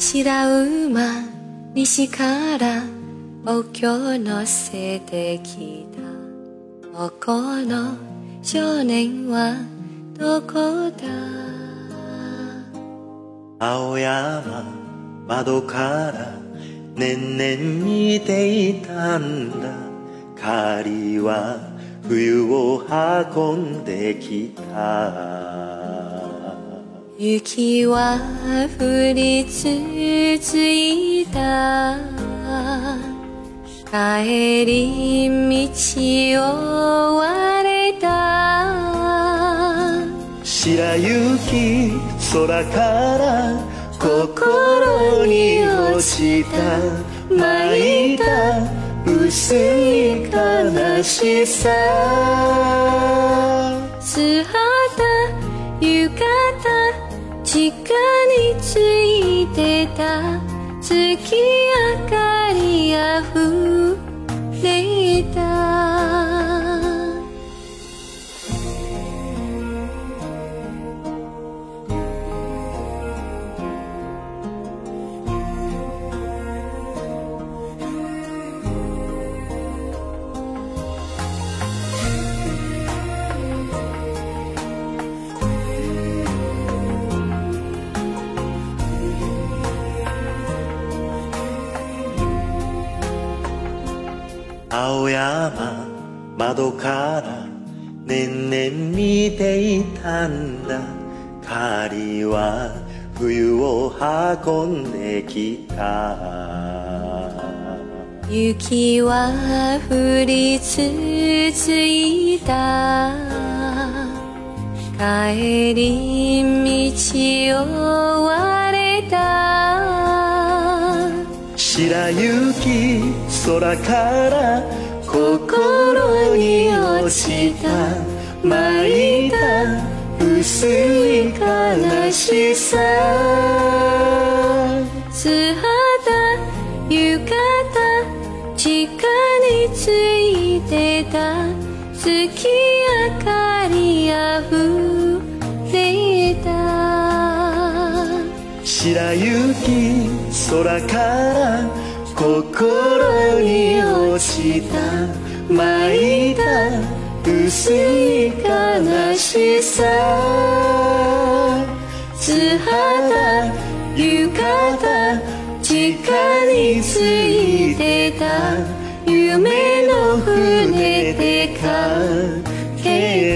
白馬西からお経乗せてきた。おこの少年はどこだ？青山窓から年々見ていたんだ。狩りは冬を運んできた。雪は降り続いた。帰り道を割れた。白雪空から心に落ちた。舞いた薄い悲しさ。素肌浴衣地下についてた月明かりあふれた青山窓から年々見ていたんだ。狩りは冬を運んできた。雪は降り続いた。帰り道を割れた。白雪空から心に落ちた。舞いた薄い悲しさ。素肌浴衣地下についてた。月明かりあふれた。白雪空から心に落ちた。舞いた薄い悲しさ。素肌浴衣地下についてた。夢の船でか。け